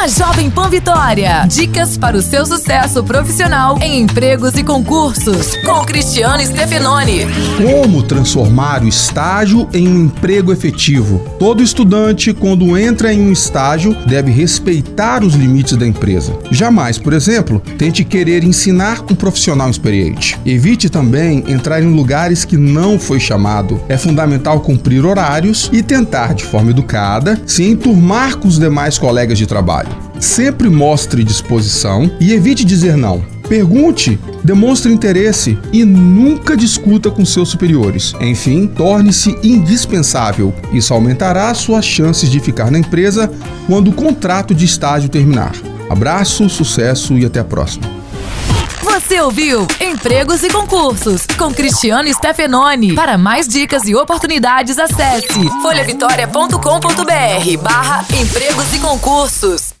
na Jovem Pan Vitória. Dicas para o seu sucesso profissional em empregos e concursos, com Cristiano Stefanoni. Como transformar o estágio em um emprego efetivo? Todo estudante, quando entra em um estágio, deve respeitar os limites da empresa. Jamais, por exemplo, tente querer ensinar um profissional experiente. Evite também entrar em lugares que não foi chamado. É fundamental cumprir horários e tentar, de forma educada, se enturmar com os demais colegas de trabalho. Sempre mostre disposição e evite dizer não. Pergunte, demonstre interesse e nunca discuta com seus superiores. Enfim, torne-se indispensável. Isso aumentará suas chances de ficar na empresa quando o contrato de estágio terminar. Abraço, sucesso e até a próxima. Você ouviu Empregos e Concursos com Cristiano Stefanoni. Para mais dicas e oportunidades, acesse folhavitória.com.br barra empregos e concursos.